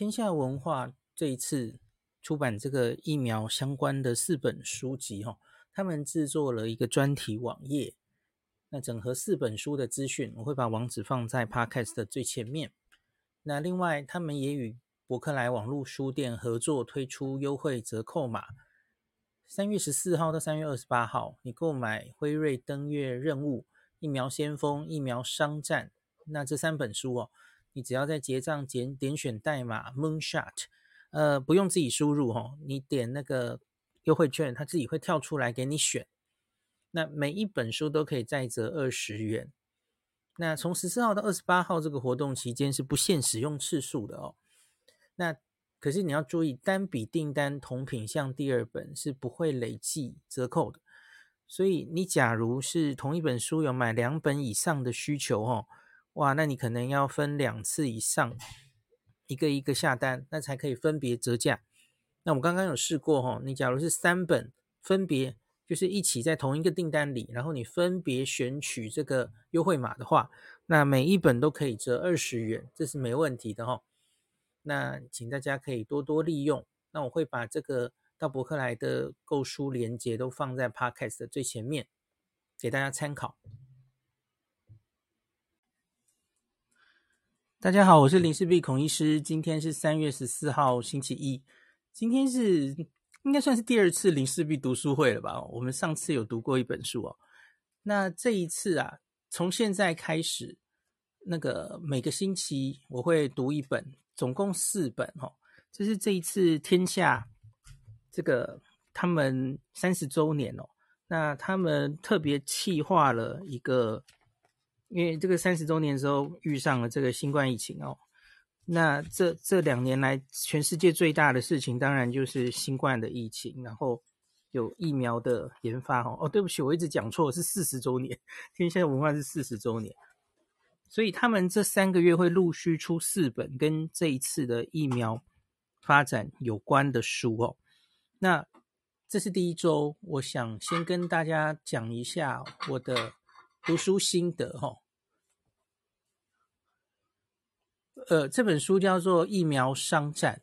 天下文化这一次出版这个疫苗相关的四本书籍，哈，他们制作了一个专题网页，那整合四本书的资讯，我会把网址放在 Podcast 的最前面。那另外，他们也与博客来网络书店合作推出优惠折扣码，三月十四号到三月二十八号，你购买辉瑞登月任务、疫苗先锋、疫苗商战，那这三本书哦。你只要在结账点点选代码 Moonshot，呃，不用自己输入哦，你点那个优惠券，它自己会跳出来给你选。那每一本书都可以再折二十元。那从十四号到二十八号这个活动期间是不限使用次数的哦。那可是你要注意，单笔订单同品项第二本是不会累计折扣的。所以你假如是同一本书有买两本以上的需求哦。哇，那你可能要分两次以上，一个一个下单，那才可以分别折价。那我刚刚有试过哈，你假如是三本分别就是一起在同一个订单里，然后你分别选取这个优惠码的话，那每一本都可以折二十元，这是没问题的哈。那请大家可以多多利用。那我会把这个到博客来的购书链接都放在 Podcast 的最前面，给大家参考。大家好，我是林氏璧孔医师。今天是三月十四号，星期一。今天是应该算是第二次林氏璧读书会了吧？我们上次有读过一本书哦。那这一次啊，从现在开始，那个每个星期我会读一本，总共四本哦。这是这一次天下这个他们三十周年哦。那他们特别企划了一个。因为这个三十周年的时候遇上了这个新冠疫情哦，那这这两年来全世界最大的事情当然就是新冠的疫情，然后有疫苗的研发哦。哦，对不起，我一直讲错，是四十周年，天下文化是四十周年，所以他们这三个月会陆续出四本跟这一次的疫苗发展有关的书哦。那这是第一周，我想先跟大家讲一下我的。读书心得哦，呃，这本书叫做《疫苗商战：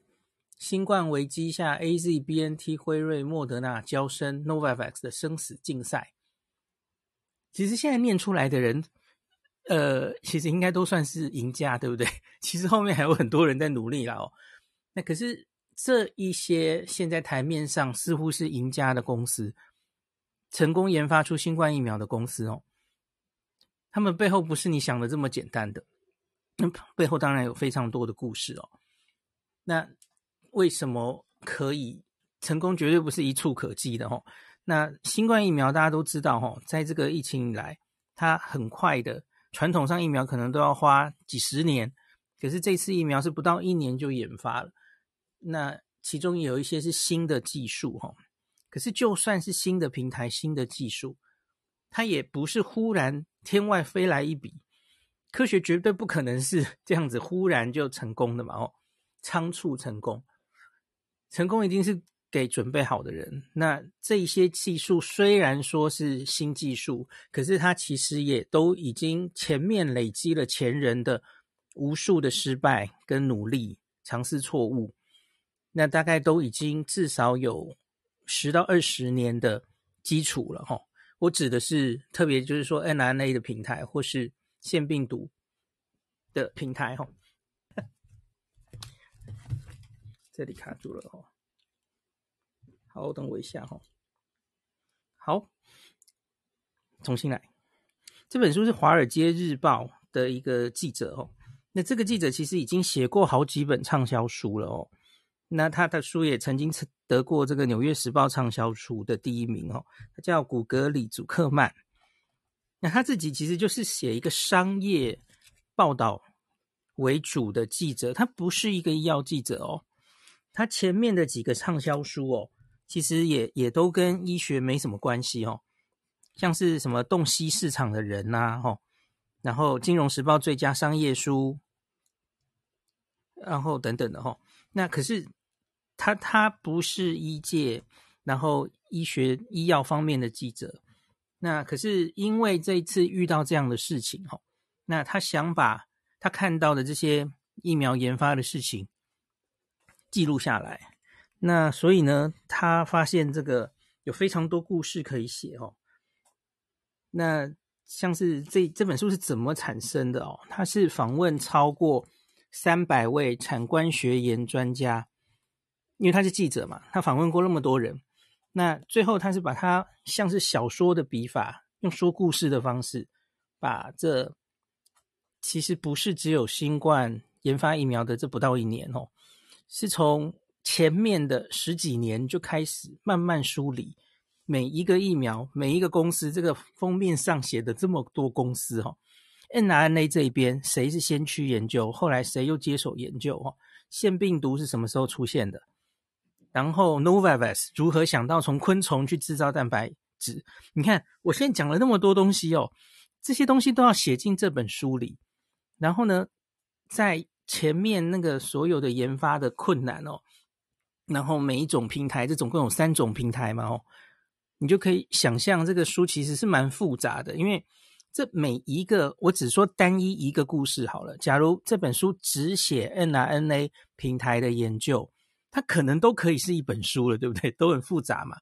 新冠危机下 AZ、BNT、辉瑞、莫德纳、交生 Novavax 的生死竞赛》。其实现在念出来的人，呃，其实应该都算是赢家，对不对？其实后面还有很多人在努力啦哦。那可是这一些现在台面上似乎是赢家的公司，成功研发出新冠疫苗的公司哦。他们背后不是你想的这么简单的，那 背后当然有非常多的故事哦。那为什么可以成功？绝对不是一蹴可几的哦。那新冠疫苗大家都知道哦，在这个疫情以来，它很快的，传统上疫苗可能都要花几十年，可是这次疫苗是不到一年就研发了。那其中有一些是新的技术哈，可是就算是新的平台、新的技术，它也不是忽然。天外飞来一笔，科学绝对不可能是 这样子忽然就成功的嘛！哦，仓促成功，成功一定是给准备好的人。那这些技术虽然说是新技术，可是它其实也都已经前面累积了前人的无数的失败跟努力、尝试错误，那大概都已经至少有十到二十年的基础了，哈。我指的是特别就是说 n r n a 的平台或是腺病毒的平台哈，这里卡住了哦。好，等我一下哈。好，重新来。这本书是《华尔街日报》的一个记者哦。那这个记者其实已经写过好几本畅销书了哦。那他的书也曾经得过这个《纽约时报》畅销书的第一名哦，他叫古格里·祖克曼。那他自己其实就是写一个商业报道为主的记者，他不是一个医药记者哦。他前面的几个畅销书哦，其实也也都跟医学没什么关系哦，像是什么洞悉市场的人呐，吼，然后《金融时报》最佳商业书，然后等等的吼。那可是。他他不是医界，然后医学医药方面的记者，那可是因为这一次遇到这样的事情哈，那他想把他看到的这些疫苗研发的事情，记录下来。那所以呢，他发现这个有非常多故事可以写哦。那像是这这本书是怎么产生的哦？他是访问超过三百位产官学研专家，因为他是记者嘛，他访问过那么多人。那最后他是把它像是小说的笔法，用说故事的方式，把这其实不是只有新冠研发疫苗的这不到一年哦，是从。前面的十几年就开始慢慢梳理每一个疫苗，每一个公司这个封面上写的这么多公司哈 n r n a 这一边谁是先驱研究，后来谁又接手研究哈，腺病毒是什么时候出现的？然后 Novavax 如何想到从昆虫去制造蛋白质？你看我现在讲了那么多东西哦，这些东西都要写进这本书里。然后呢，在前面那个所有的研发的困难哦。然后每一种平台，这总共有三种平台嘛，哦，你就可以想象这个书其实是蛮复杂的，因为这每一个我只说单一一个故事好了。假如这本书只写 mRNA 平台的研究，它可能都可以是一本书了，对不对？都很复杂嘛。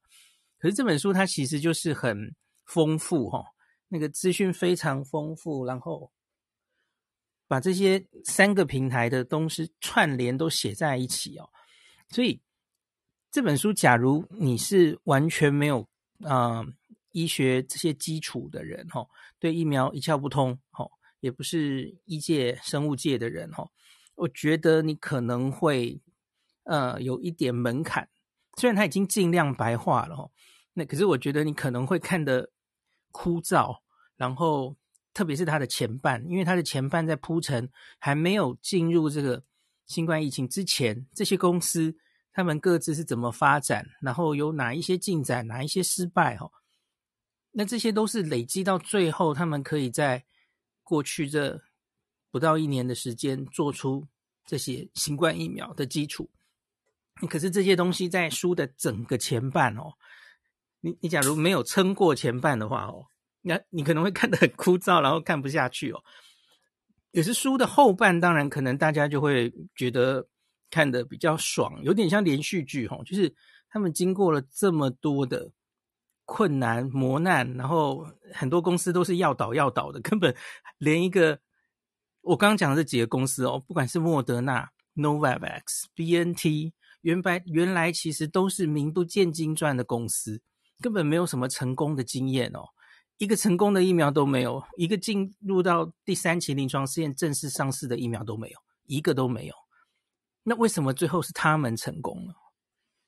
可是这本书它其实就是很丰富，哈，那个资讯非常丰富，然后把这些三个平台的东西串联都写在一起哦，所以。这本书，假如你是完全没有啊、医学这些基础的人，哈，对疫苗一窍不通，哈，也不是医界、生物界的人，哈，我觉得你可能会呃有一点门槛。虽然他已经尽量白化了，哈，那可是我觉得你可能会看得枯燥。然后，特别是他的前半，因为他的前半在铺陈还没有进入这个新冠疫情之前，这些公司。他们各自是怎么发展，然后有哪一些进展，哪一些失败，哦，那这些都是累积到最后，他们可以在过去这不到一年的时间做出这些新冠疫苗的基础。可是这些东西在书的整个前半哦，你你假如没有撑过前半的话哦，那你可能会看得很枯燥，然后看不下去哦。也是书的后半，当然可能大家就会觉得。看得比较爽，有点像连续剧哦，就是他们经过了这么多的困难磨难，然后很多公司都是要倒要倒的，根本 连一个我刚刚讲的这几个公司哦，不管是莫德纳、Novavax、BNT，原来原来其实都是名不见经传的公司，根本没有什么成功的经验哦，一个成功的疫苗都没有，一个进入到第三期临床试验正式上市的疫苗都没有，一个都没有。那为什么最后是他们成功了？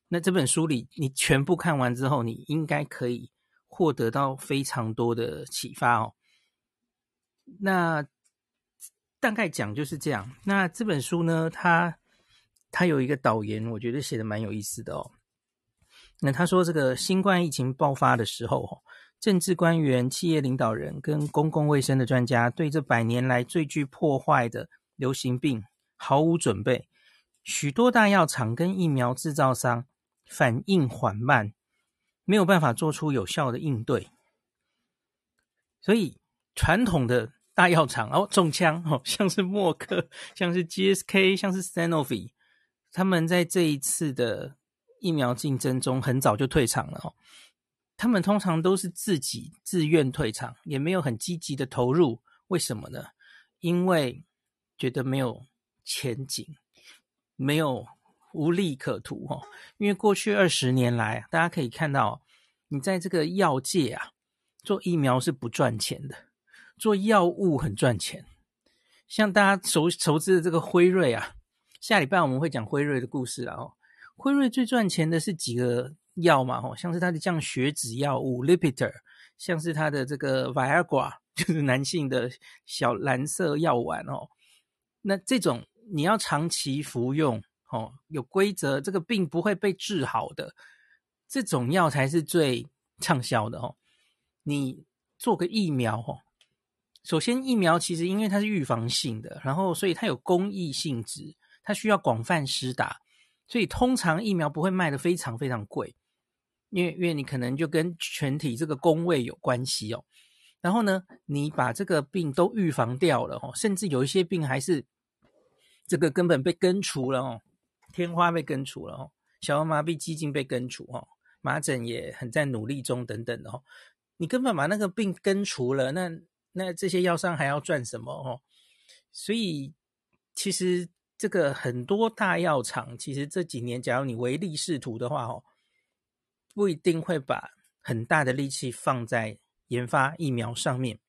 那这本书里你全部看完之后，你应该可以获得到非常多的启发哦。那大概讲就是这样。那这本书呢，它他有一个导言，我觉得写的蛮有意思的哦。那他说，这个新冠疫情爆发的时候，政治官员、企业领导人跟公共卫生的专家对这百年来最具破坏的流行病毫无准备。许多大药厂跟疫苗制造商反应缓慢，没有办法做出有效的应对，所以传统的大药厂哦中枪哦，像是默克，像是 GSK，像是 Sanofi，他们在这一次的疫苗竞争中很早就退场了哦。他们通常都是自己自愿退场，也没有很积极的投入。为什么呢？因为觉得没有前景。没有无利可图哦，因为过去二十年来，大家可以看到，你在这个药界啊，做疫苗是不赚钱的，做药物很赚钱。像大家熟熟知的这个辉瑞啊，下礼拜我们会讲辉瑞的故事啊。哦，辉瑞最赚钱的是几个药嘛，哦，像是它的降血脂药物 Lipitor，像是它的这个 Viagra，就是男性的小蓝色药丸哦，那这种。你要长期服用，哦，有规则，这个病不会被治好的，这种药才是最畅销的哦。你做个疫苗，哦，首先疫苗其实因为它是预防性的，然后所以它有公益性质，它需要广泛施打，所以通常疫苗不会卖得非常非常贵，因为因为你可能就跟全体这个工位有关系哦。然后呢，你把这个病都预防掉了，哦，甚至有一些病还是。这个根本被根除了哦，天花被根除了哦，小儿麻痹基金被根除哦，麻疹也很在努力中等等的哦。你根本把那个病根除了，那那这些药商还要赚什么哦？所以其实这个很多大药厂，其实这几年，假如你唯利是图的话哦，不一定会把很大的力气放在研发疫苗上面。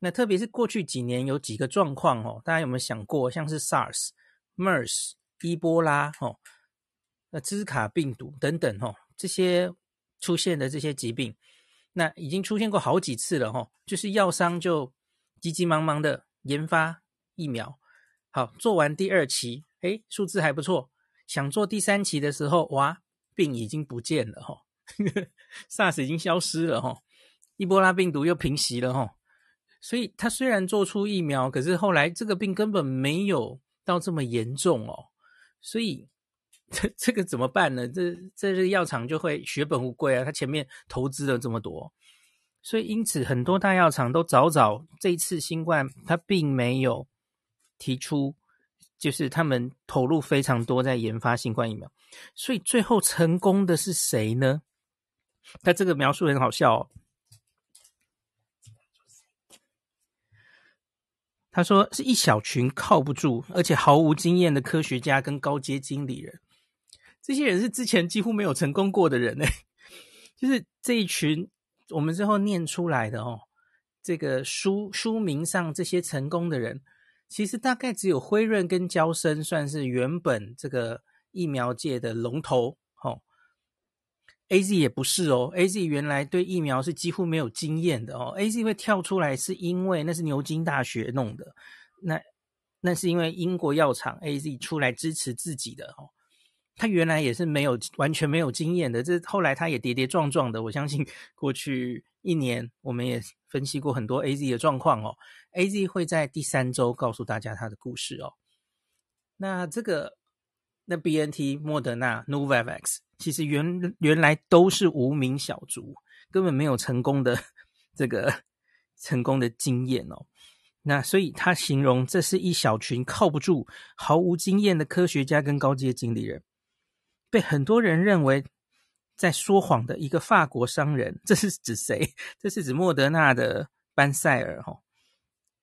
那特别是过去几年有几个状况哦，大家有没有想过，像是 SARS、MERS、伊波拉哦，那兹卡病毒等等哦，这些出现的这些疾病，那已经出现过好几次了哦，就是药商就急急忙忙的研发疫苗，好，做完第二期，诶，数字还不错，想做第三期的时候，哇，病已经不见了哈，SARS 已经消失了哈，伊波拉病毒又平息了哈。所以他虽然做出疫苗，可是后来这个病根本没有到这么严重哦。所以 这这个怎么办呢？这这个药厂就会血本无归啊！他前面投资了这么多，所以因此很多大药厂都早早这一次新冠，他并没有提出，就是他们投入非常多在研发新冠疫苗。所以最后成功的是谁呢？他这个描述很好笑哦。他说：“是一小群靠不住，而且毫无经验的科学家跟高阶经理人。这些人是之前几乎没有成功过的人呢。就是这一群我们之后念出来的哦，这个书书名上这些成功的人，其实大概只有辉瑞跟娇生算是原本这个疫苗界的龙头。哦，AZ 也不是哦，AZ 原来对疫苗是几乎没有经验的哦，AZ 会跳出来是因为那是牛津大学弄的，那那是因为英国药厂 AZ 出来支持自己的哦，他原来也是没有完全没有经验的，这后来他也跌跌撞撞的，我相信过去一年我们也分析过很多 AZ 的状况哦，AZ 会在第三周告诉大家他的故事哦，那这个。那 BNT、莫德纳、Novavax 其实原原来都是无名小卒，根本没有成功的这个成功的经验哦。那所以他形容这是一小群靠不住、毫无经验的科学家跟高阶经理人，被很多人认为在说谎的一个法国商人。这是指谁？这是指莫德纳的班塞尔哈、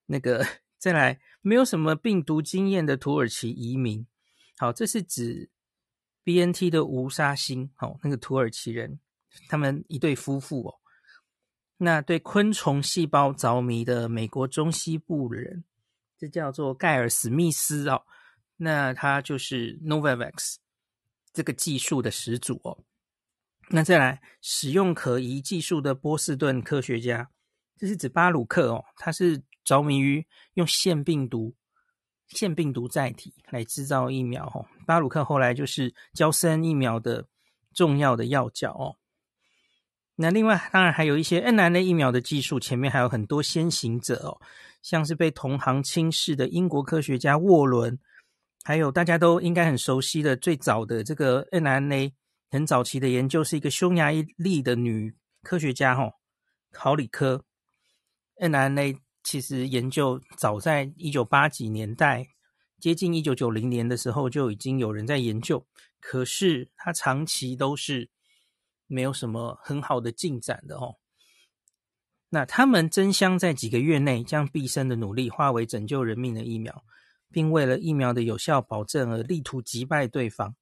那个再来，没有什么病毒经验的土耳其移民。好，这是指 BNT 的吴沙欣，哦，那个土耳其人，他们一对夫妇哦。那对昆虫细胞着迷的美国中西部人，这叫做盖尔史密斯哦。那他就是 Novavax 这个技术的始祖哦。那再来，使用可疑技术的波士顿科学家，这是指巴鲁克哦，他是着迷于用腺病毒。腺病毒载体来制造疫苗，哦，巴鲁克后来就是娇生疫苗的重要的要角哦。那另外当然还有一些 mRNA 疫苗的技术，前面还有很多先行者哦，像是被同行轻视的英国科学家沃伦，还有大家都应该很熟悉的最早的这个 mRNA 很早期的研究，是一个匈牙利的女科学家哦，考里科 n r n a。其实研究早在一九八几年代，接近一九九零年的时候就已经有人在研究，可是他长期都是没有什么很好的进展的哦。那他们争相在几个月内将毕生的努力化为拯救人命的疫苗，并为了疫苗的有效保证而力图击败对方。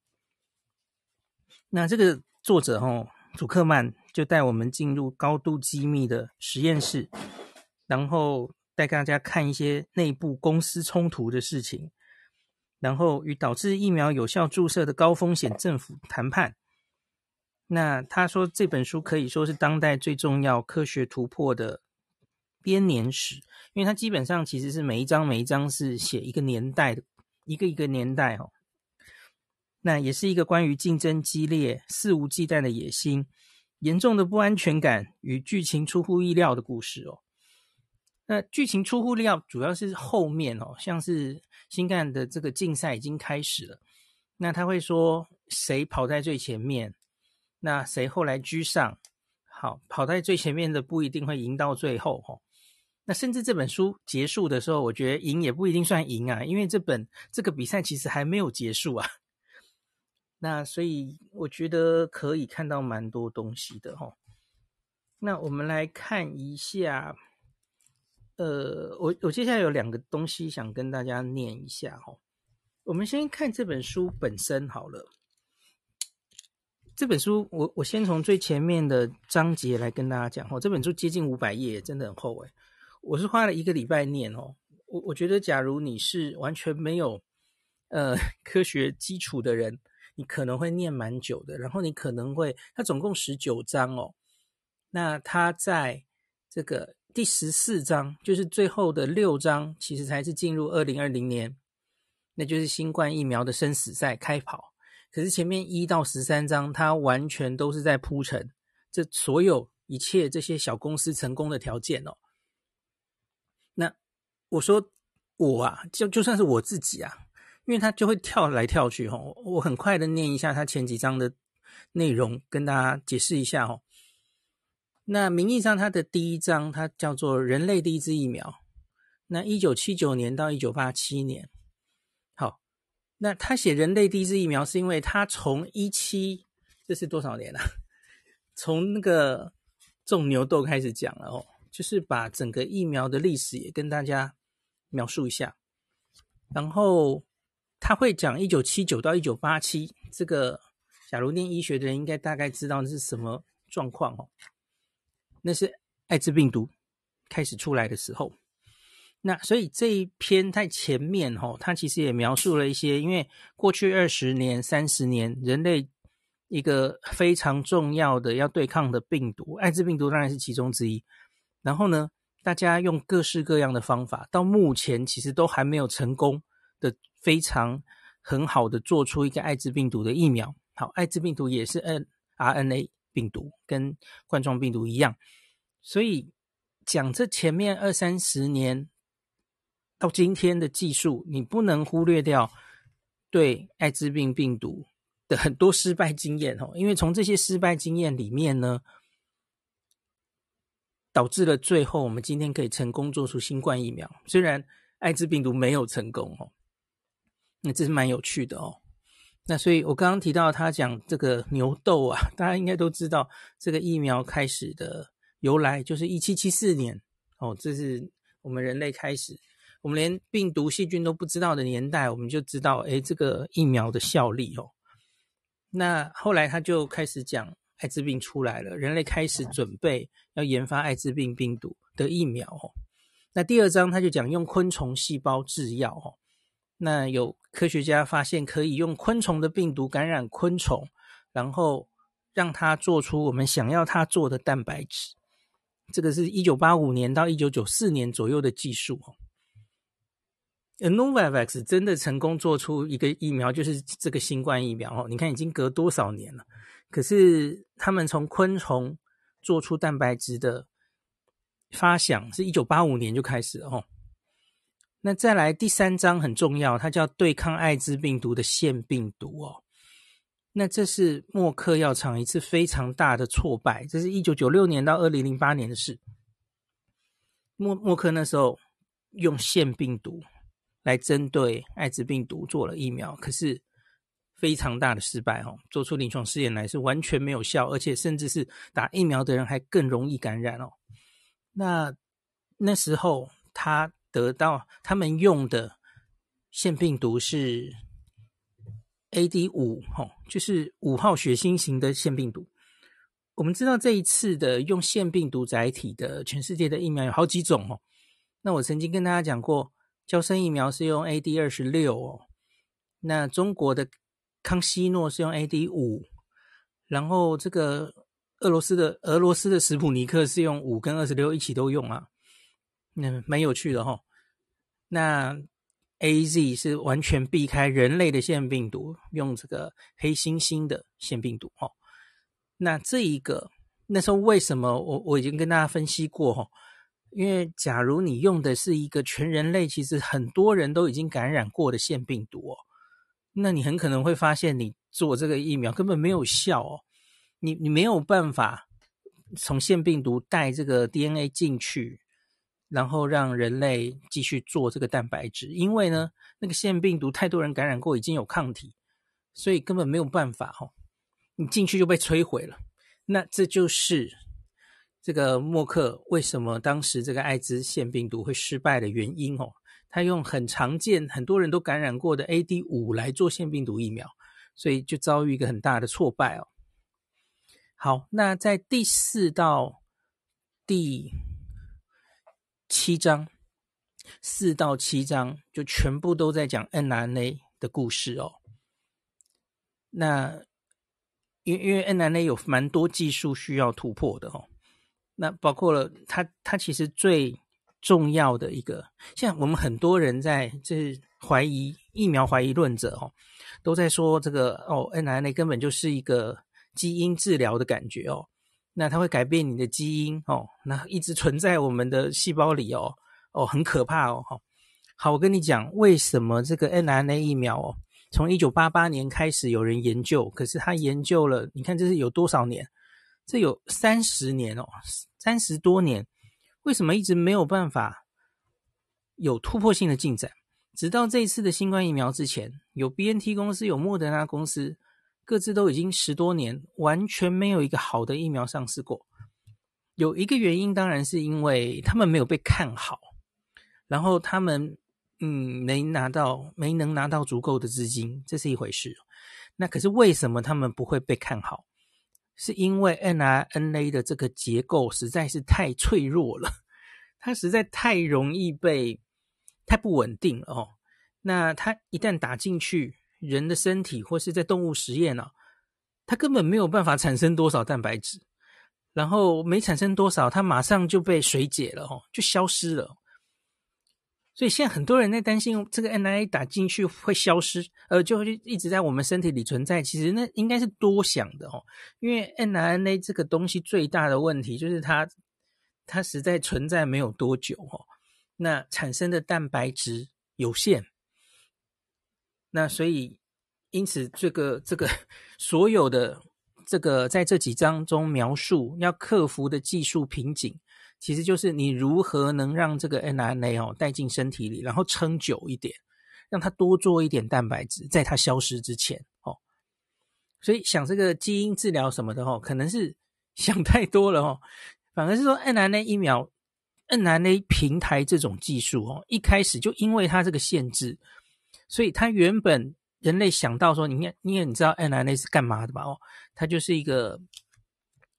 那这个作者哦，祖克曼就带我们进入高度机密的实验室。然后带大家看一些内部公司冲突的事情，然后与导致疫苗有效注射的高风险政府谈判。那他说这本书可以说是当代最重要科学突破的编年史，因为它基本上其实是每一章每一章是写一个年代的，一个一个年代哦。那也是一个关于竞争激烈、肆无忌惮的野心、严重的不安全感与剧情出乎意料的故事哦。那剧情出乎意料，主要是后面哦，像是新干的这个竞赛已经开始了，那他会说谁跑在最前面，那谁后来居上，好，跑在最前面的不一定会赢到最后哦。那甚至这本书结束的时候，我觉得赢也不一定算赢啊，因为这本这个比赛其实还没有结束啊。那所以我觉得可以看到蛮多东西的哈。那我们来看一下，呃，我我接下来有两个东西想跟大家念一下哈。我们先看这本书本身好了。这本书我我先从最前面的章节来跟大家讲哈。这本书接近五百页，真的很厚诶。我是花了一个礼拜念哦。我我觉得，假如你是完全没有呃 科学基础的人，你可能会念蛮久的。然后你可能会，它总共十九章哦。那它在这个第十四章，就是最后的六章，其实才是进入二零二零年，那就是新冠疫苗的生死赛开跑。可是前面一到十三章，它完全都是在铺陈这所有一切这些小公司成功的条件哦。那我说我啊，就就算是我自己啊，因为他就会跳来跳去哈，我很快的念一下他前几章的内容，跟大家解释一下哈。那名义上他的第一章，它叫做人类第一支疫苗。那一九七九年到一九八七年，好，那他写人类第一支疫苗，是因为他从一七，这是多少年啊？从那个种牛痘开始讲了哦。就是把整个疫苗的历史也跟大家描述一下，然后他会讲一九七九到一九八七这个，假如念医学的人应该大概知道那是什么状况哦。那是艾滋病毒开始出来的时候，那所以这一篇在前面哦，他其实也描述了一些，因为过去二十年、三十年人类一个非常重要的要对抗的病毒，艾滋病毒当然是其中之一。然后呢，大家用各式各样的方法，到目前其实都还没有成功的非常很好的做出一个艾滋病毒的疫苗。好，艾滋病毒也是 N R N A 病毒，跟冠状病毒一样。所以讲这前面二三十年到今天的技术，你不能忽略掉对艾滋病病毒的很多失败经验哦，因为从这些失败经验里面呢。导致了最后我们今天可以成功做出新冠疫苗，虽然艾滋病毒没有成功哦，那这是蛮有趣的哦。那所以我刚刚提到他讲这个牛痘啊，大家应该都知道这个疫苗开始的由来，就是一七七四年哦，这是我们人类开始，我们连病毒细菌都不知道的年代，我们就知道诶，这个疫苗的效力哦。那后来他就开始讲。艾滋病出来了，人类开始准备要研发艾滋病病毒的疫苗哦。那第二章他就讲用昆虫细胞制药哦。那有科学家发现可以用昆虫的病毒感染昆虫，然后让它做出我们想要它做的蛋白质。这个是一九八五年到一九九四年左右的技术哦。Novavax 真的成功做出一个疫苗，就是这个新冠疫苗哦。你看已经隔多少年了？可是他们从昆虫做出蛋白质的发想是一九八五年就开始哦。那再来第三章很重要，它叫对抗艾滋病毒的腺病毒哦。那这是默克药厂一次非常大的挫败，这是一九九六年到二零零八年的事。默默克那时候用腺病毒来针对艾滋病毒做了疫苗，可是。非常大的失败哦，做出临床试验来是完全没有效，而且甚至是打疫苗的人还更容易感染哦。那那时候他得到他们用的腺病毒是 AD 五哦，就是五号血清型的腺病毒。我们知道这一次的用腺病毒载体的全世界的疫苗有好几种哦。那我曾经跟大家讲过，娇生疫苗是用 AD 二十六哦，那中国的。康希诺是用 AD 五，然后这个俄罗斯的俄罗斯的史普尼克是用五跟二十六一起都用啊，那蛮有趣的哈、哦。那 AZ 是完全避开人类的腺病毒，用这个黑猩猩的腺病毒、哦。那这一个那时候为什么我我已经跟大家分析过、哦，因为假如你用的是一个全人类，其实很多人都已经感染过的腺病毒哦。那你很可能会发现，你做这个疫苗根本没有效哦。你你没有办法从腺病毒带这个 DNA 进去，然后让人类继续做这个蛋白质，因为呢，那个腺病毒太多人感染过，已经有抗体，所以根本没有办法哦，你进去就被摧毁了。那这就是这个默克为什么当时这个艾滋腺病毒会失败的原因哦。他用很常见、很多人都感染过的 AD 五来做腺病毒疫苗，所以就遭遇一个很大的挫败哦。好，那在第四到第七章，四到七章就全部都在讲 mRNA 的故事哦。那因因为 mRNA 有蛮多技术需要突破的哦，那包括了它它其实最重要的一个，像我们很多人在这怀疑疫苗怀疑论者哦，都在说这个哦，mRNA 根本就是一个基因治疗的感觉哦，那它会改变你的基因哦，那一直存在我们的细胞里哦，哦，很可怕哦，好，好，我跟你讲，为什么这个 mRNA 疫苗哦，从一九八八年开始有人研究，可是他研究了，你看这是有多少年？这有三十年哦，三十多年。为什么一直没有办法有突破性的进展？直到这一次的新冠疫苗之前，有 BNT 公司，有莫德纳公司，各自都已经十多年，完全没有一个好的疫苗上市过。有一个原因，当然是因为他们没有被看好，然后他们嗯没拿到，没能拿到足够的资金，这是一回事。那可是为什么他们不会被看好？是因为 mRNA 的这个结构实在是太脆弱了，它实在太容易被太不稳定了哦。那它一旦打进去人的身体或是在动物实验呢、啊，它根本没有办法产生多少蛋白质，然后没产生多少，它马上就被水解了哦，就消失了。所以现在很多人在担心这个 mRNA 打进去会消失，呃，就会一直在我们身体里存在。其实那应该是多想的哦，因为 mRNA 这个东西最大的问题就是它它实在存在没有多久哦，那产生的蛋白质有限，那所以因此这个这个所有的这个在这几章中描述要克服的技术瓶颈。其实就是你如何能让这个 nRNA 哦带进身体里，然后撑久一点，让它多做一点蛋白质，在它消失之前哦。所以想这个基因治疗什么的哦，可能是想太多了哦。反而是说 nRNA 疫苗、nRNA 平台这种技术哦，一开始就因为它这个限制，所以它原本人类想到说，你看，你也你知道 mRNA 是干嘛的吧？哦，它就是一个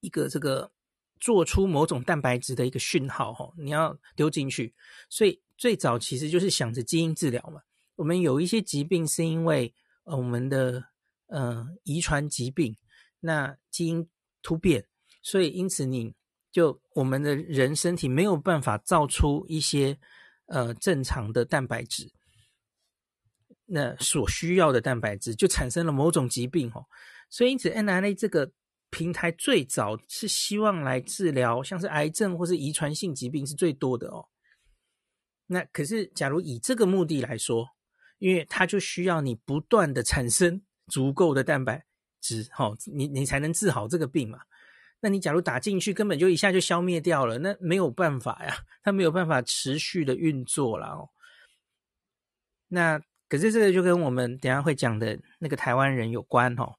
一个这个。做出某种蛋白质的一个讯号，哈，你要丢进去，所以最早其实就是想着基因治疗嘛。我们有一些疾病是因为呃我们的呃遗传疾病，那基因突变，所以因此你就我们的人身体没有办法造出一些呃正常的蛋白质，那所需要的蛋白质就产生了某种疾病，哦，所以因此，n r a 这个。平台最早是希望来治疗像是癌症或是遗传性疾病是最多的哦。那可是，假如以这个目的来说，因为它就需要你不断的产生足够的蛋白质，哈，你你才能治好这个病嘛。那你假如打进去，根本就一下就消灭掉了，那没有办法呀，它没有办法持续的运作了哦。那可是这个就跟我们等下会讲的那个台湾人有关哦，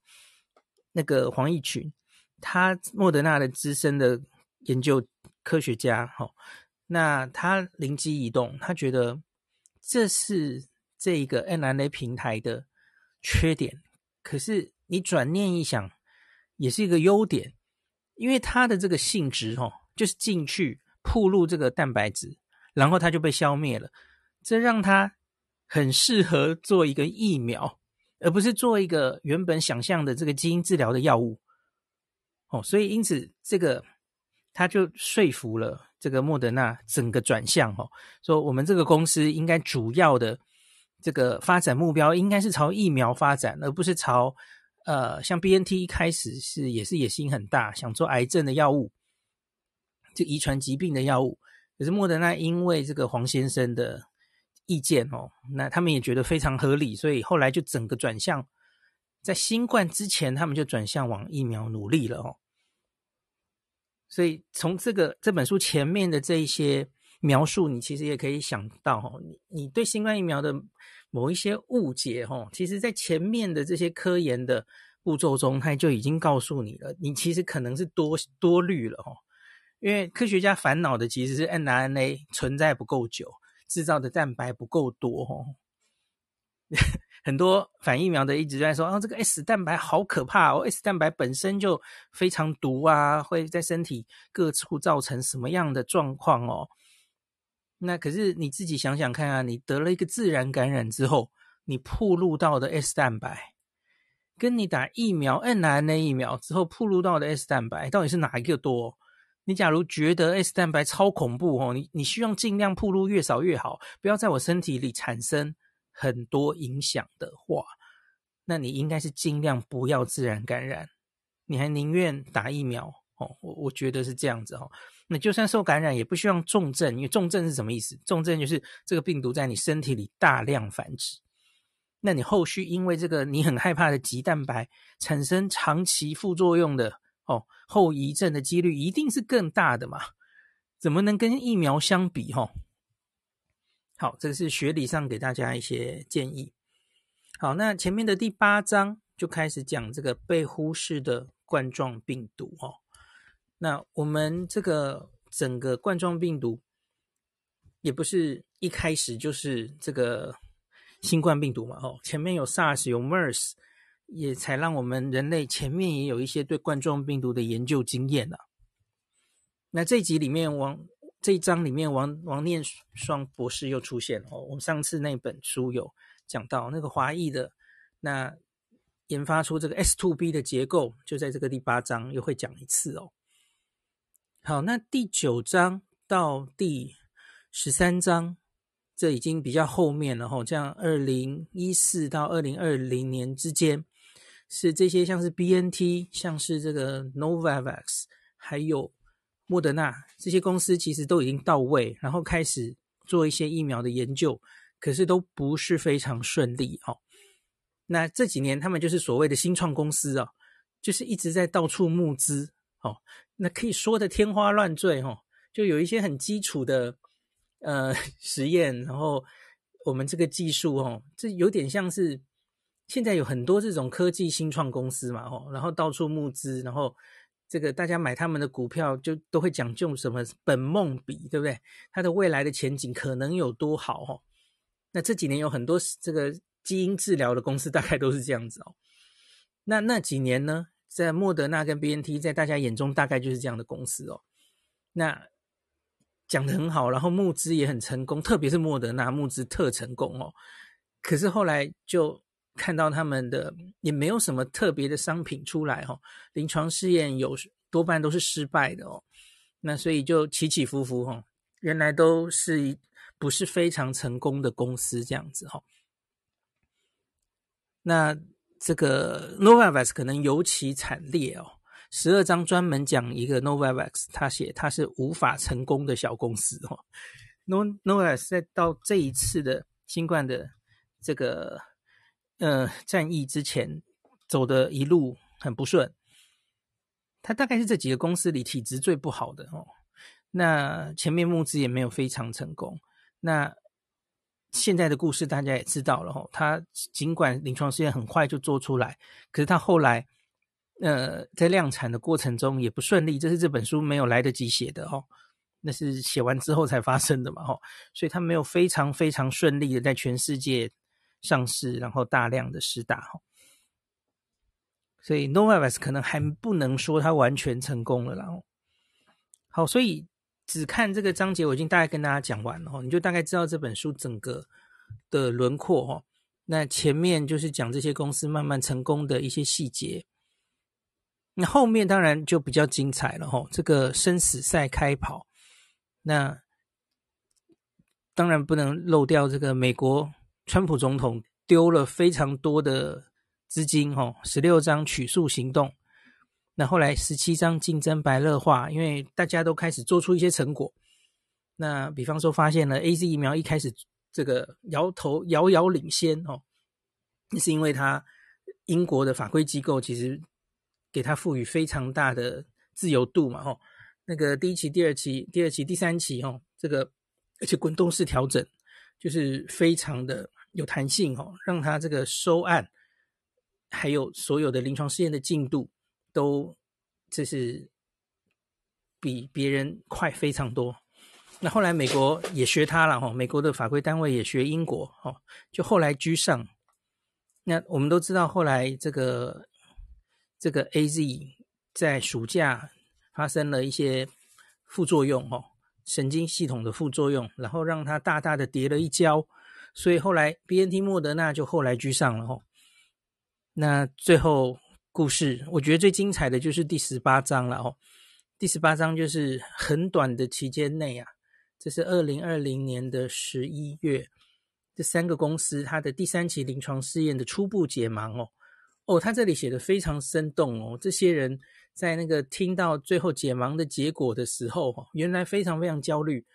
那个黄奕群。他莫德纳的资深的研究科学家，哈，那他灵机一动，他觉得这是这一个 mRNA 平台的缺点，可是你转念一想，也是一个优点，因为它的这个性质，哦，就是进去暴露这个蛋白质，然后它就被消灭了，这让它很适合做一个疫苗，而不是做一个原本想象的这个基因治疗的药物。哦，所以因此这个他就说服了这个莫德纳整个转向哦，说我们这个公司应该主要的这个发展目标应该是朝疫苗发展，而不是朝呃像 BNT 一开始是也是野心很大，想做癌症的药物，就遗传疾病的药物。可是莫德纳因为这个黄先生的意见哦，那他们也觉得非常合理，所以后来就整个转向。在新冠之前，他们就转向往疫苗努力了哦。所以从这个这本书前面的这一些描述，你其实也可以想到哈，你你对新冠疫苗的某一些误解哈，其实在前面的这些科研的步骤中，它就已经告诉你了，你其实可能是多多虑了哦，因为科学家烦恼的其实是 mRNA 存在不够久，制造的蛋白不够多哦。很多反疫苗的一直在说，啊，这个 S 蛋白好可怕哦，S 蛋白本身就非常毒啊，会在身体各处造成什么样的状况哦？那可是你自己想想看啊，你得了一个自然感染之后，你暴露到的 S 蛋白，跟你打疫苗 mRNA 疫苗之后暴露到的 S 蛋白，到底是哪一个多？你假如觉得 S 蛋白超恐怖哦，你你希望尽量暴露越少越好，不要在我身体里产生。很多影响的话，那你应该是尽量不要自然感染，你还宁愿打疫苗哦。我我觉得是这样子哦。那就算受感染，也不希望重症，因为重症是什么意思？重症就是这个病毒在你身体里大量繁殖，那你后续因为这个你很害怕的棘蛋白产生长期副作用的哦，后遗症的几率一定是更大的嘛？怎么能跟疫苗相比？哈？好，这个是学理上给大家一些建议。好，那前面的第八章就开始讲这个被忽视的冠状病毒哦。那我们这个整个冠状病毒也不是一开始就是这个新冠病毒嘛，哦，前面有 SARS 有 MERS，也才让我们人类前面也有一些对冠状病毒的研究经验了。那这集里面王。这一章里面王，王念双博士又出现了哦。我们上次那本书有讲到那个华裔的，那研发出这个 S2B 的结构，就在这个第八章又会讲一次哦。好，那第九章到第十三章，这已经比较后面了哈。这样，二零一四到二零二零年之间，是这些像是 BNT，像是这个 Novavax，还有。莫德纳这些公司其实都已经到位，然后开始做一些疫苗的研究，可是都不是非常顺利哦。那这几年他们就是所谓的新创公司哦，就是一直在到处募资哦。那可以说的天花乱坠哦，就有一些很基础的呃实验，然后我们这个技术哦，这有点像是现在有很多这种科技新创公司嘛哦，然后到处募资，然后。这个大家买他们的股票就都会讲究什么本梦比，对不对？它的未来的前景可能有多好哦？那这几年有很多这个基因治疗的公司，大概都是这样子哦。那那几年呢，在莫德纳跟 BNT 在大家眼中大概就是这样的公司哦。那讲得很好，然后募资也很成功，特别是莫德纳募资特成功哦。可是后来就。看到他们的也没有什么特别的商品出来哈，临床试验有多半都是失败的哦，那所以就起起伏伏哈，原来都是不是非常成功的公司这样子哈。那这个 Novavax 可能尤其惨烈哦，十二章专门讲一个 Novavax，他写他是无法成功的小公司哦。Novavax 在到这一次的新冠的这个。呃，战役之前走的一路很不顺，他大概是这几个公司里体质最不好的哦。那前面募资也没有非常成功。那现在的故事大家也知道了哦。他尽管临床试验很快就做出来，可是他后来呃在量产的过程中也不顺利，这是这本书没有来得及写的哦。那是写完之后才发生的嘛哦。所以他没有非常非常顺利的在全世界。上市，然后大量的施打哈，所以 Novavax 可能还不能说它完全成功了，然后好，所以只看这个章节，我已经大概跟大家讲完了哈，你就大概知道这本书整个的轮廓哈。那前面就是讲这些公司慢慢成功的一些细节，那后面当然就比较精彩了哈。这个生死赛开跑，那当然不能漏掉这个美国。川普总统丢了非常多的资金，哦，十六章取数行动，那后来十七章竞争白热化，因为大家都开始做出一些成果。那比方说，发现了 AZ 疫苗一开始这个摇头遥遥领先，哦，那是因为他英国的法规机构其实给他赋予非常大的自由度嘛，哦，那个第一期、第二期、第二期、第三期，哦，这个而且滚动式调整，就是非常的有弹性哦，让它这个收案，还有所有的临床试验的进度都这是比别人快非常多。那后来美国也学它了哈，美国的法规单位也学英国哦，就后来居上。那我们都知道，后来这个这个 AZ 在暑假发生了一些副作用哦。神经系统的副作用，然后让它大大的跌了一跤，所以后来 BNT 莫德纳就后来居上了哦。那最后故事，我觉得最精彩的就是第十八章了哦。第十八章就是很短的期间内啊，这是二零二零年的十一月，这三个公司它的第三期临床试验的初步解盲哦。哦，他这里写的非常生动哦，这些人。在那个听到最后解盲的结果的时候，原来非常非常焦虑。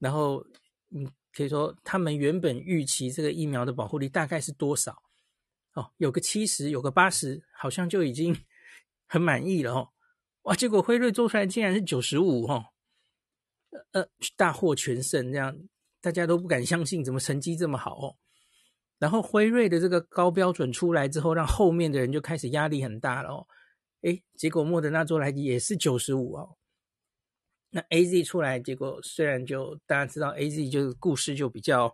然后，嗯可以说他们原本预期这个疫苗的保护力大概是多少？哦，有个七十，有个八十，好像就已经 很满意了哦。哇，结果辉瑞做出来竟然是九十五哦，呃呃，大获全胜，这样大家都不敢相信，怎么成绩这么好哦？然后辉瑞的这个高标准出来之后，让后面的人就开始压力很大了哦。诶，结果莫德纳做来也是九十五哦。那 AZ 出来，结果虽然就大家知道 AZ 就是故事就比较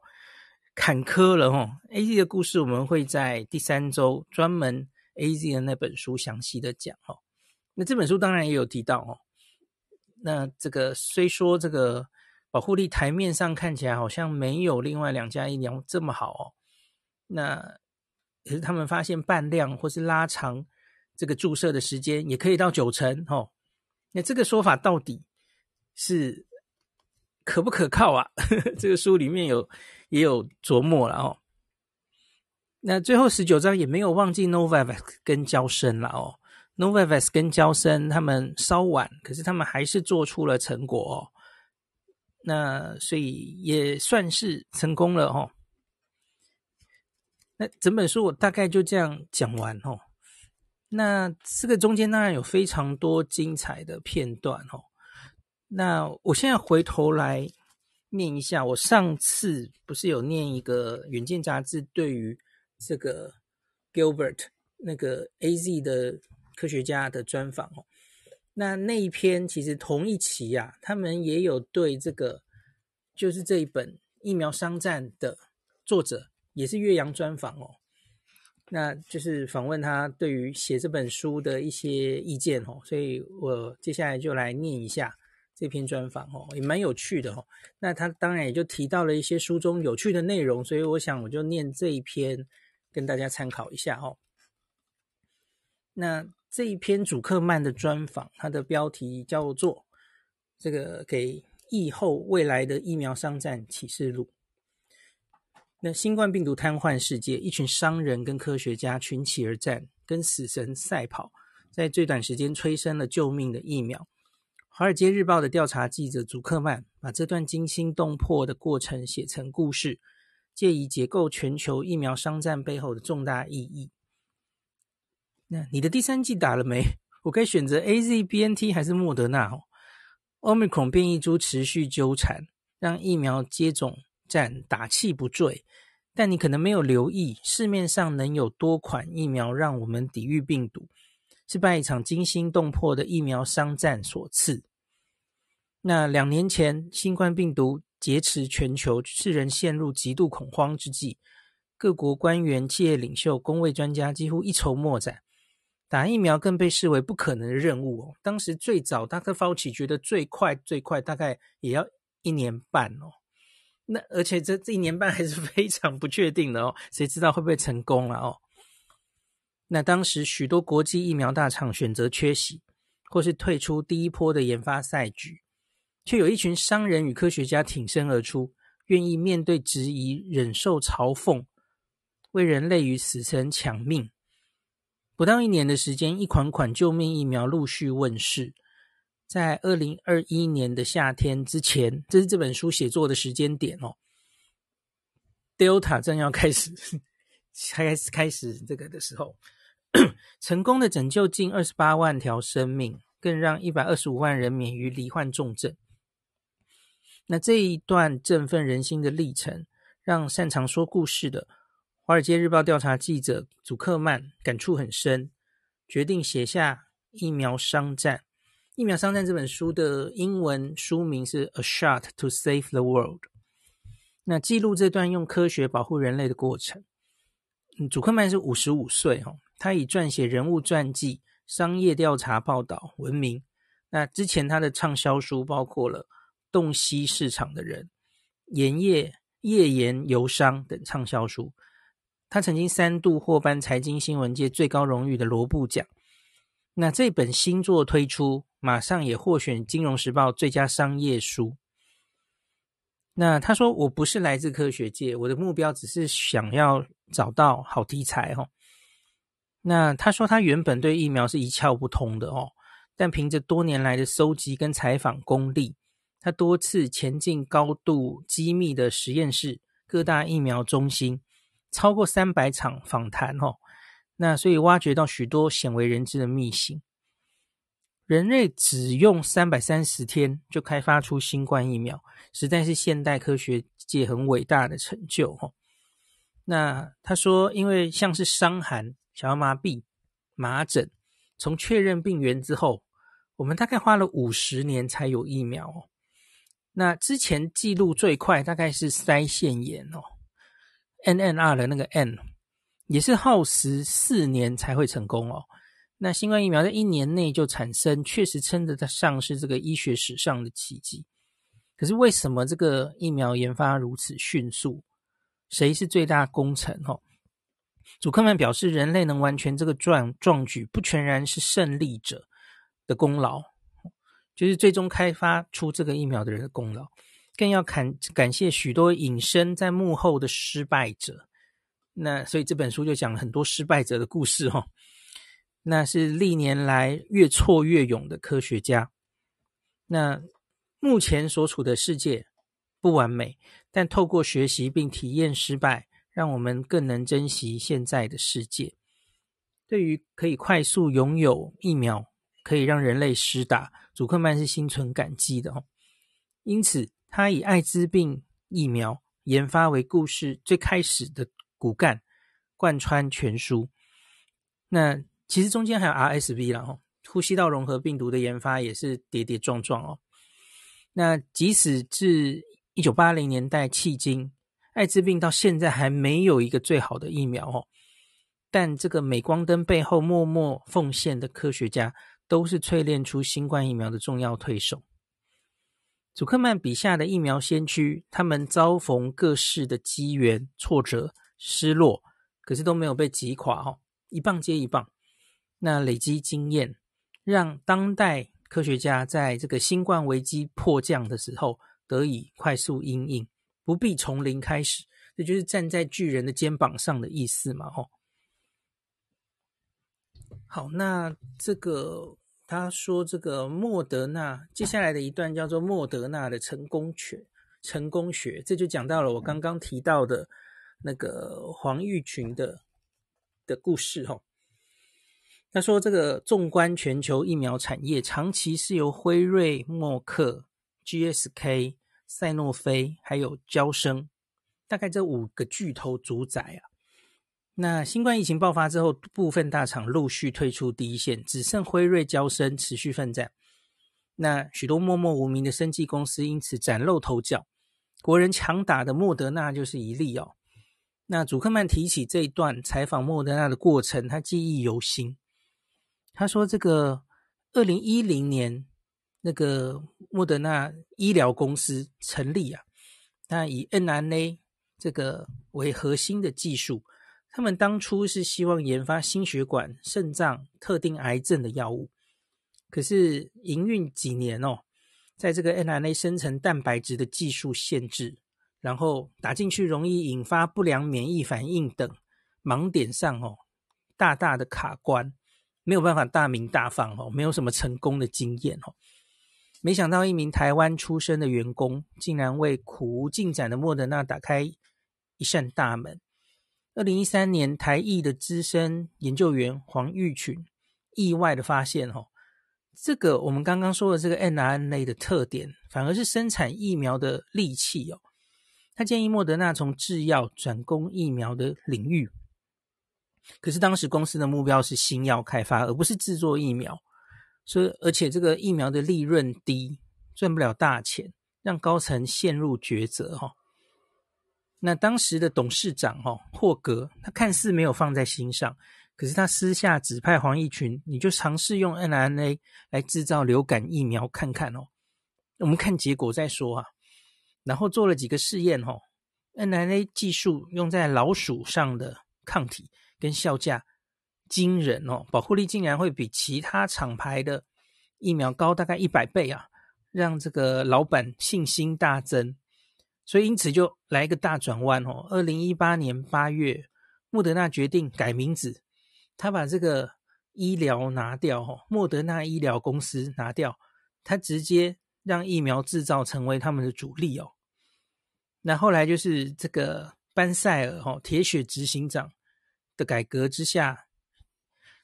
坎坷了哦。AZ 的故事我们会在第三周专门 AZ 的那本书详细的讲哦。那这本书当然也有提到哦。那这个虽说这个保护力台面上看起来好像没有另外两家疫苗这么好哦。那可是他们发现半量或是拉长。这个注射的时间也可以到九成哦，那这个说法到底是可不可靠啊？这个书里面有也有琢磨了哦。那最后十九章也没有忘记 Novavax 跟焦生了哦。Novavax 跟焦生他们稍晚，可是他们还是做出了成果哦。那所以也算是成功了哦。那整本书我大概就这样讲完哦。那这个中间当然有非常多精彩的片段哦。那我现在回头来念一下，我上次不是有念一个《远见》杂志对于这个 Gilbert 那个 AZ 的科学家的专访哦。那那一篇其实同一期啊，他们也有对这个就是这一本疫苗商战的作者也是岳阳专访哦。那就是访问他对于写这本书的一些意见哦，所以我接下来就来念一下这篇专访哦，也蛮有趣的哦。那他当然也就提到了一些书中有趣的内容，所以我想我就念这一篇跟大家参考一下哦。那这一篇祖克曼的专访，它的标题叫做《这个给疫后未来的疫苗商战启示录》。那新冠病毒瘫痪世界，一群商人跟科学家群起而战，跟死神赛跑，在最短时间催生了救命的疫苗。《华尔街日报》的调查记者祖克曼把这段惊心动魄的过程写成故事，借以解构全球疫苗商战背后的重大意义。那你的第三剂打了没？我该选择 AZ、BNT 还是莫德纳？哦，Omicron 变异株持续纠缠，让疫苗接种战打气不坠，但你可能没有留意，市面上能有多款疫苗让我们抵御病毒，是拜一场惊心动魄的疫苗商战所赐。那两年前，新冠病毒劫持全球，世人陷入极度恐慌之际，各国官员、企业领袖、公卫专家几乎一筹莫展，打疫苗更被视为不可能的任务哦。当时最早，大克鲍奇觉得最快最快大概也要一年半哦。那而且这这一年半还是 非常不确定的哦，谁知道会不会成功了哦？那当时许多国际疫苗大厂选择缺席，或是退出第一波的研发赛局，却有一群商人与科学家挺身而出，愿意面对质疑，忍受嘲讽，为人类与死神抢命。不到一年的时间，一款款救命疫苗陆续问世。在二零二一年的夏天之前，这是这本书写作的时间点哦。Delta 正要开始开始开始这个的时候，成功的拯救近二十八万条生命，更让一百二十五万人免于罹患重症。那这一段振奋人心的历程，让擅长说故事的《华尔街日报》调查记者祖克曼感触很深，决定写下《疫苗商战》。《疫苗商战》这本书的英文书名是《A Shot to Save the World》，那记录这段用科学保护人类的过程。祖克曼是五十五岁哦，他以撰写人物传记、商业调查报道闻名。那之前他的畅销书包括了。洞悉市场的人，盐业、页岩油商等畅销书，他曾经三度获颁财经新闻界最高荣誉的罗布奖。那这本新作推出，马上也获选《金融时报》最佳商业书。那他说：“我不是来自科学界，我的目标只是想要找到好题材。”哦，那他说他原本对疫苗是一窍不通的哦，但凭着多年来的搜集跟采访功力。他多次前进高度机密的实验室、各大疫苗中心，超过三百场访谈哦。那所以挖掘到许多鲜为人知的秘辛。人类只用三百三十天就开发出新冠疫苗，实在是现代科学界很伟大的成就哦。那他说，因为像是伤寒、小儿麻痹、麻疹，从确认病源之后，我们大概花了五十年才有疫苗哦。那之前记录最快大概是腮腺炎哦，NNR 的那个 N，也是耗时四年才会成功哦。那新冠疫苗在一年内就产生，确实称得上是这个医学史上的奇迹。可是为什么这个疫苗研发如此迅速？谁是最大功臣？哦，祖克曼表示，人类能完成这个壮壮举，不全然是胜利者的功劳。就是最终开发出这个疫苗的人的功劳，更要感感谢许多隐身在幕后的失败者。那所以这本书就讲了很多失败者的故事哦。那是历年来越挫越勇的科学家。那目前所处的世界不完美，但透过学习并体验失败，让我们更能珍惜现在的世界。对于可以快速拥有疫苗，可以让人类施打。祖克曼是心存感激的哦，因此他以艾滋病疫苗研发为故事最开始的骨干，贯穿全书。那其实中间还有 RSV 啦，哦，呼吸道融合病毒的研发也是跌跌撞撞哦。那即使至一九八零年代迄今，艾滋病到现在还没有一个最好的疫苗哦，但这个镁光灯背后默默奉献的科学家。都是淬炼出新冠疫苗的重要推手。祖克曼笔下的疫苗先驱，他们遭逢各式的机缘、挫折、失落，可是都没有被击垮哦，一棒接一棒。那累积经验，让当代科学家在这个新冠危机迫降的时候，得以快速应应，不必从零开始。这就是站在巨人的肩膀上的意思嘛，吼。好，那这个。他说：“这个莫德纳接下来的一段叫做莫德纳的成功学，成功学，这就讲到了我刚刚提到的那个黄玉群的的故事哈。他说，这个纵观全球疫苗产业，长期是由辉瑞、默克、GSK、赛诺菲还有娇生，大概这五个巨头主宰啊。”那新冠疫情爆发之后，部分大厂陆续退出第一线，只剩辉瑞、娇生持续奋战。那许多默默无名的生技公司因此崭露头角，国人强打的莫德纳就是一例哦。那祖克曼提起这一段采访莫德纳的过程，他记忆犹新。他说：“这个二零一零年，那个莫德纳医疗公司成立啊，那以 mRNA 这个为核心的技术。”他们当初是希望研发心血管、肾脏、特定癌症的药物，可是营运几年哦，在这个 mRNA 生成蛋白质的技术限制，然后打进去容易引发不良免疫反应等盲点上哦，大大的卡关，没有办法大鸣大放哦，没有什么成功的经验哦。没想到一名台湾出生的员工，竟然为苦无进展的莫德纳打开一扇大门。二零一三年，台艺的资深研究员黄玉群意外的发现，哦，这个我们刚刚说的这个 mRNA 的特点，反而是生产疫苗的利器哦。他建议莫德纳从制药转攻疫苗的领域，可是当时公司的目标是新药开发，而不是制作疫苗，所以而且这个疫苗的利润低，赚不了大钱，让高层陷入抉择哈。那当时的董事长哈霍格，他看似没有放在心上。可是他私下指派黄奕群，你就尝试用 mRNA 来制造流感疫苗看看哦。我们看结果再说啊。然后做了几个试验哦，mRNA 技术用在老鼠上的抗体跟效价惊人哦，保护力竟然会比其他厂牌的疫苗高大概一百倍啊，让这个老板信心大增。所以因此就来一个大转弯哦。二零一八年八月，莫德纳决定改名字。他把这个医疗拿掉，哦，莫德纳医疗公司拿掉，他直接让疫苗制造成为他们的主力哦。那后来就是这个班塞尔，哦，铁血执行长的改革之下，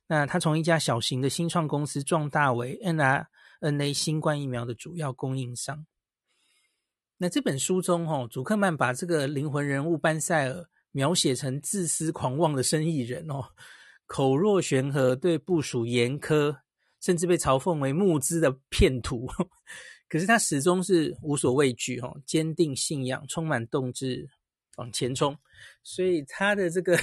那他从一家小型的新创公司壮大为 N R N A 新冠疫苗的主要供应商。那这本书中，哈，祖克曼把这个灵魂人物班塞尔描写成自私狂妄的生意人哦。口若悬河，对部属严苛，甚至被嘲讽为募资的骗徒。可是他始终是无所畏惧，哈，坚定信仰，充满斗志，往前冲。所以他的这个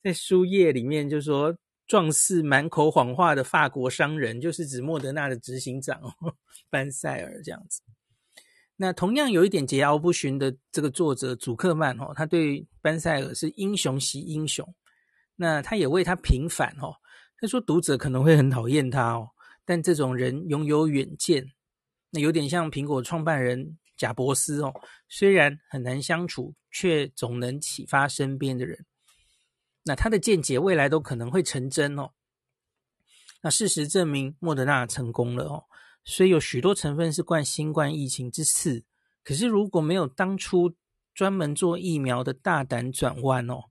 在书页里面就说，壮士满口谎话的法国商人，就是指莫德纳的执行长班塞尔这样子。那同样有一点桀骜不驯的这个作者祖克曼，哈，他对班塞尔是英雄惜英雄。那他也为他平反哦，他说读者可能会很讨厌他哦，但这种人拥有远见，那有点像苹果创办人贾伯斯哦，虽然很难相处，却总能启发身边的人。那他的见解未来都可能会成真哦。那事实证明，莫德纳成功了哦，所以有许多成分是冠新冠疫情之赐，可是如果没有当初专门做疫苗的大胆转弯哦。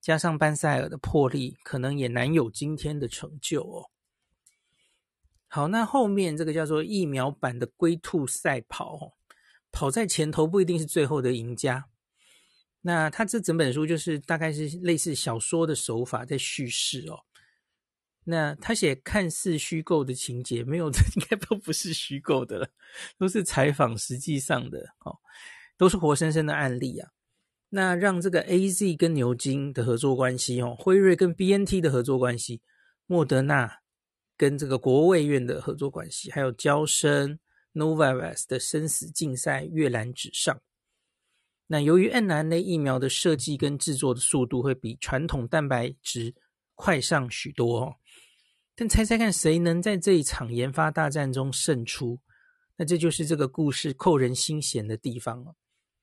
加上班塞尔的魄力，可能也难有今天的成就哦。好，那后面这个叫做疫苗版的龟兔赛跑，跑在前头不一定是最后的赢家。那他这整本书就是大概是类似小说的手法在叙事哦。那他写看似虚构的情节，没有，这应该都不是虚构的了，都是采访实际上的哦，都是活生生的案例啊。那让这个 AZ 跟牛津的合作关系哦，辉瑞跟 BNT 的合作关系，莫德纳跟这个国卫院的合作关系，还有娇生 Novavax 的生死竞赛跃然纸上。那由于 mRNA 疫苗的设计跟制作的速度会比传统蛋白质快上许多哦，但猜猜看谁能在这一场研发大战中胜出？那这就是这个故事扣人心弦的地方了。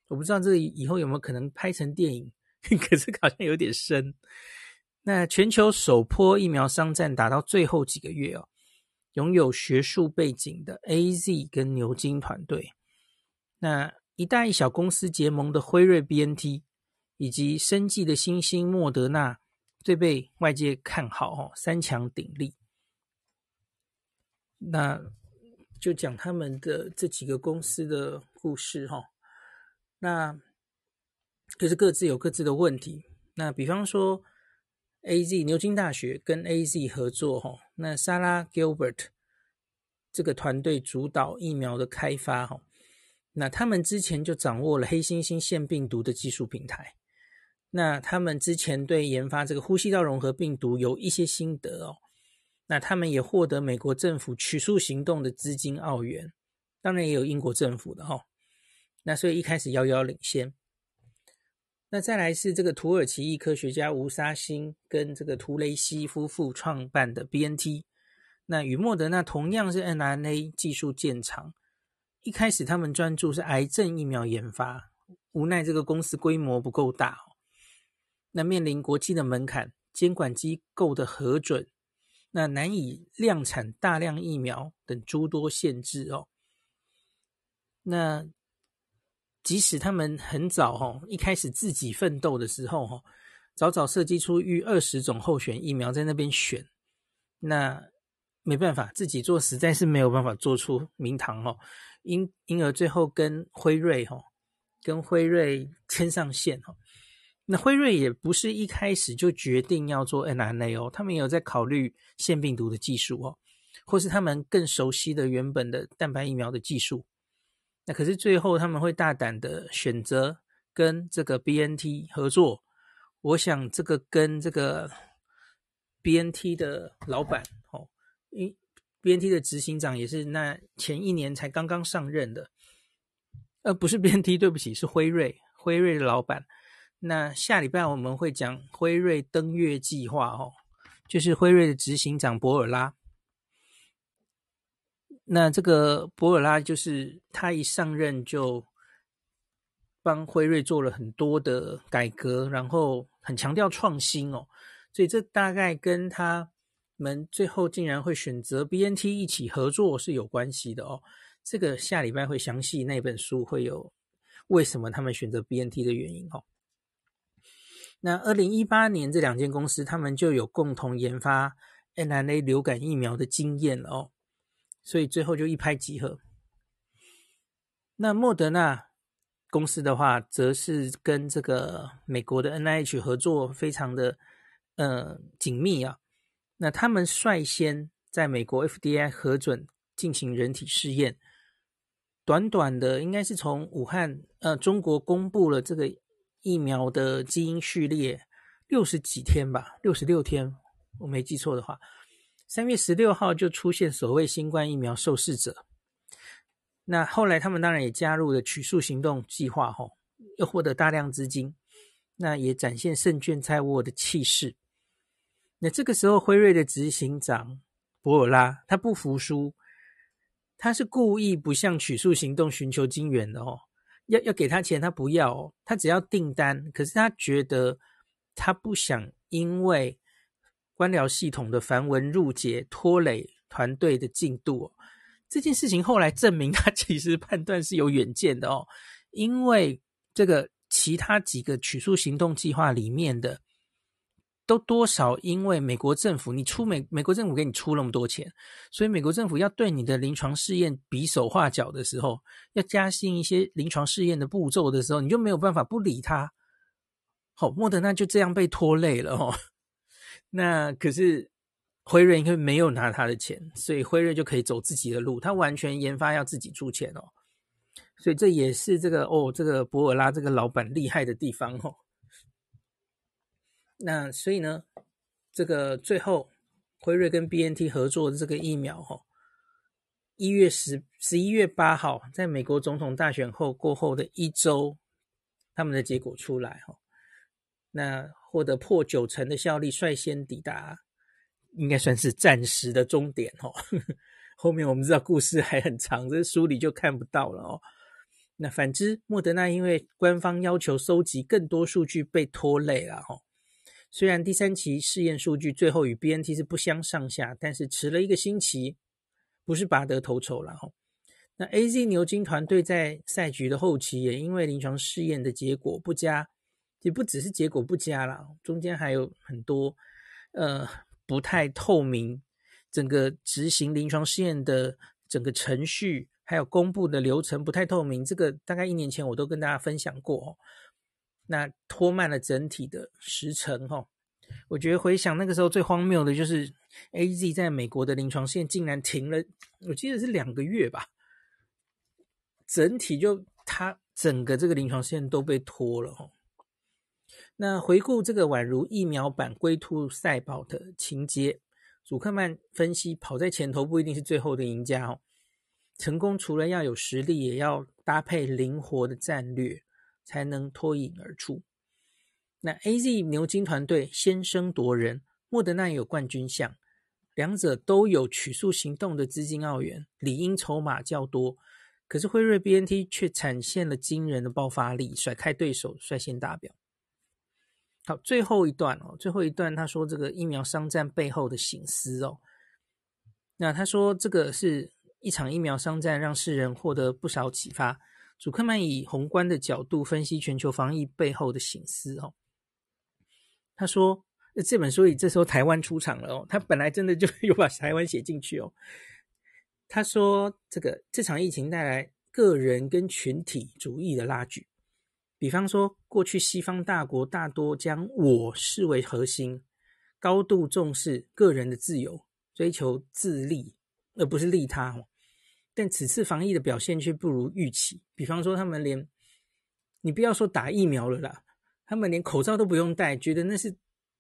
我不知道这以后有没有可能拍成电影，可是好像有点深。那全球首波疫苗商战打到最后几个月哦，拥有学术背景的 AZ 跟牛津团队，那一大一小公司结盟的辉瑞 BNT，以及生技的新兴莫德纳，最被外界看好哦，三强鼎立。那就讲他们的这几个公司的故事哈。那就是各自有各自的问题。那比方说，AZ 牛津大学跟 AZ 合作，哈，那 Sarah Gilbert 这个团队主导疫苗的开发，哈，那他们之前就掌握了黑猩猩腺病毒的技术平台。那他们之前对研发这个呼吸道融合病毒有一些心得哦。那他们也获得美国政府取数行动的资金澳元，当然也有英国政府的哈。那所以一开始遥遥领先，那再来是这个土耳其裔科学家吴沙欣跟这个图雷西夫妇创办的 BNT，那与莫德纳同样是 mRNA 技术建厂，一开始他们专注是癌症疫苗研发，无奈这个公司规模不够大，那面临国际的门槛、监管机构的核准，那难以量产大量疫苗等诸多限制哦，那。即使他们很早哈，一开始自己奋斗的时候哈，早早设计出逾二十种候选疫苗在那边选，那没办法，自己做实在是没有办法做出名堂哦，因因而最后跟辉瑞哈、哦，跟辉瑞牵上线哈、哦。那辉瑞也不是一开始就决定要做 n r n a 哦，他们也有在考虑腺病毒的技术哦，或是他们更熟悉的原本的蛋白疫苗的技术。那可是最后他们会大胆的选择跟这个 BNT 合作。我想这个跟这个 BNT 的老板哦，因 BNT 的执行长也是那前一年才刚刚上任的，呃，不是 BNT，对不起，是辉瑞，辉瑞的老板。那下礼拜我们会讲辉瑞登月计划哦，就是辉瑞的执行长博尔拉。那这个博尔拉就是他一上任就帮辉瑞做了很多的改革，然后很强调创新哦，所以这大概跟他们最后竟然会选择 BNT 一起合作是有关系的哦。这个下礼拜会详细那本书会有为什么他们选择 BNT 的原因哦。那二零一八年，这两间公司他们就有共同研发 mRNA 流感疫苗的经验哦，所以最后就一拍即合。那莫德纳公司的话，则是跟这个美国的 NIH 合作非常的呃紧密啊。那他们率先在美国 FDA 核准进行人体试验，短短的应该是从武汉呃中国公布了这个。疫苗的基因序列六十几天吧，六十六天，我没记错的话，三月十六号就出现所谓新冠疫苗受试者。那后来他们当然也加入了取数行动计划，吼，又获得大量资金，那也展现胜券在握的气势。那这个时候，辉瑞的执行长博尔拉他不服输，他是故意不向取数行动寻求金援的哦。要要给他钱，他不要哦，他只要订单。可是他觉得他不想因为官僚系统的繁文缛节拖累团队的进度哦。这件事情后来证明，他 其实判断是有远见的哦。因为这个其他几个取数行动计划里面的。都多少因为美国政府，你出美美国政府给你出那么多钱，所以美国政府要对你的临床试验比手画脚的时候，要加新一些临床试验的步骤的时候，你就没有办法不理他。好，莫德纳就这样被拖累了哦。那可是辉瑞因为没有拿他的钱，所以辉瑞就可以走自己的路，他完全研发要自己出钱哦。所以这也是这个哦，这个博尔拉这个老板厉害的地方哦。那所以呢，这个最后辉瑞跟 BNT 合作的这个疫苗，哈，一月十十一月八号，在美国总统大选后过后的一周，他们的结果出来，哈，那获得破九成的效力，率先抵达，应该算是暂时的终点，哈。后面我们知道故事还很长，这书里就看不到了哦。那反之，莫德纳因为官方要求收集更多数据，被拖累了，哈。虽然第三期试验数据最后与 BNT 是不相上下，但是迟了一个星期，不是拔得头筹了哈。那 AZ 牛津团队在赛局的后期也因为临床试验的结果不佳，也不只是结果不佳啦，中间还有很多呃不太透明，整个执行临床试验的整个程序还有公布的流程不太透明，这个大概一年前我都跟大家分享过。那拖慢了整体的时程哈，我觉得回想那个时候最荒谬的就是 AZ 在美国的临床试验竟然停了，我记得是两个月吧，整体就它整个这个临床试验都被拖了哈。那回顾这个宛如疫苗版龟兔赛跑的情节，祖克曼分析跑在前头不一定是最后的赢家哦，成功除了要有实力，也要搭配灵活的战略。才能脱颖而出。那 AZ 牛津团队先声夺人，莫德纳有冠军相，两者都有取数行动的资金奥援，理应筹码较多。可是辉瑞 BNT 却展现了惊人的爆发力，甩开对手，率先达标。好，最后一段哦，最后一段他说这个疫苗商战背后的醒思哦。那他说这个是一场疫苗商战，让世人获得不少启发。祖克曼以宏观的角度分析全球防疫背后的省思。哦，他说那这本书里这时候台湾出场了哦，他本来真的就 有把台湾写进去哦。他说，这个这场疫情带来个人跟群体主义的拉锯，比方说，过去西方大国大多将我视为核心，高度重视个人的自由，追求自利而不是利他哦。但此次防疫的表现却不如预期，比方说，他们连你不要说打疫苗了啦，他们连口罩都不用戴，觉得那是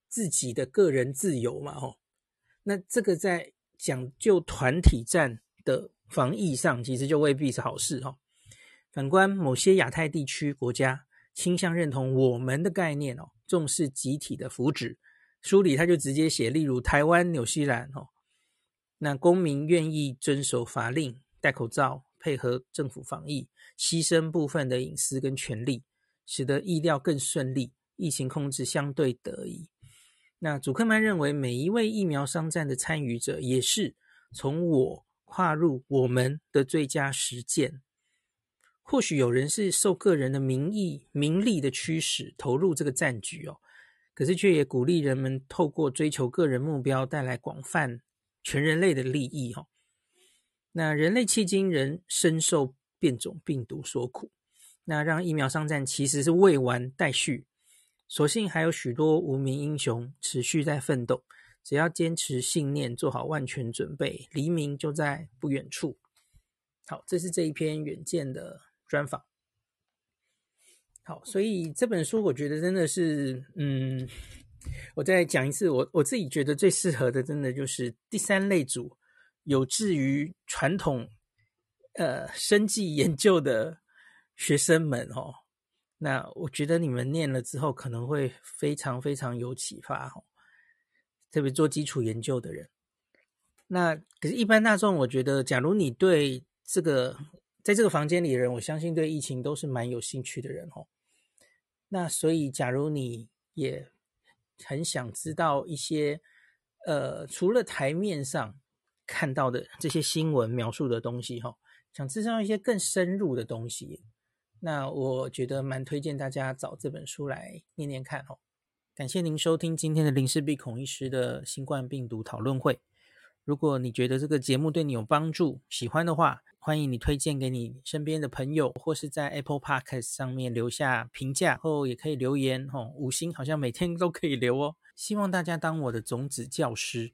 自己的个人自由嘛，哦，那这个在讲究团体战的防疫上，其实就未必是好事哈。反观某些亚太地区国家，倾向认同我们的概念哦，重视集体的福祉。书里他就直接写，例如台湾、纽西兰哦，那公民愿意遵守法令。戴口罩，配合政府防疫，牺牲部分的隐私跟权利，使得疫调更顺利，疫情控制相对得宜。那祖克曼认为，每一位疫苗商战的参与者，也是从我跨入我们的最佳实践。或许有人是受个人的名义、名利的驱使投入这个战局哦，可是却也鼓励人们透过追求个人目标，带来广泛全人类的利益哦。那人类迄今仍深受变种病毒所苦，那让疫苗商战其实是未完待续。所幸还有许多无名英雄持续在奋斗，只要坚持信念，做好万全准备，黎明就在不远处。好，这是这一篇远见的专访。好，所以这本书我觉得真的是，嗯，我再讲一次，我我自己觉得最适合的，真的就是第三类组。有志于传统呃生计研究的学生们哦，那我觉得你们念了之后可能会非常非常有启发哦，特别做基础研究的人。那可是，一般大众，我觉得，假如你对这个在这个房间里的人，我相信对疫情都是蛮有兴趣的人哦。那所以，假如你也很想知道一些呃，除了台面上。看到的这些新闻描述的东西，哈，想知道一些更深入的东西，那我觉得蛮推荐大家找这本书来念念看，哦。感谢您收听今天的林氏璧孔医师的新冠病毒讨论会。如果你觉得这个节目对你有帮助，喜欢的话，欢迎你推荐给你身边的朋友，或是在 Apple Podcast 上面留下评价，后也可以留言，吼，五星好像每天都可以留哦。希望大家当我的种子教师。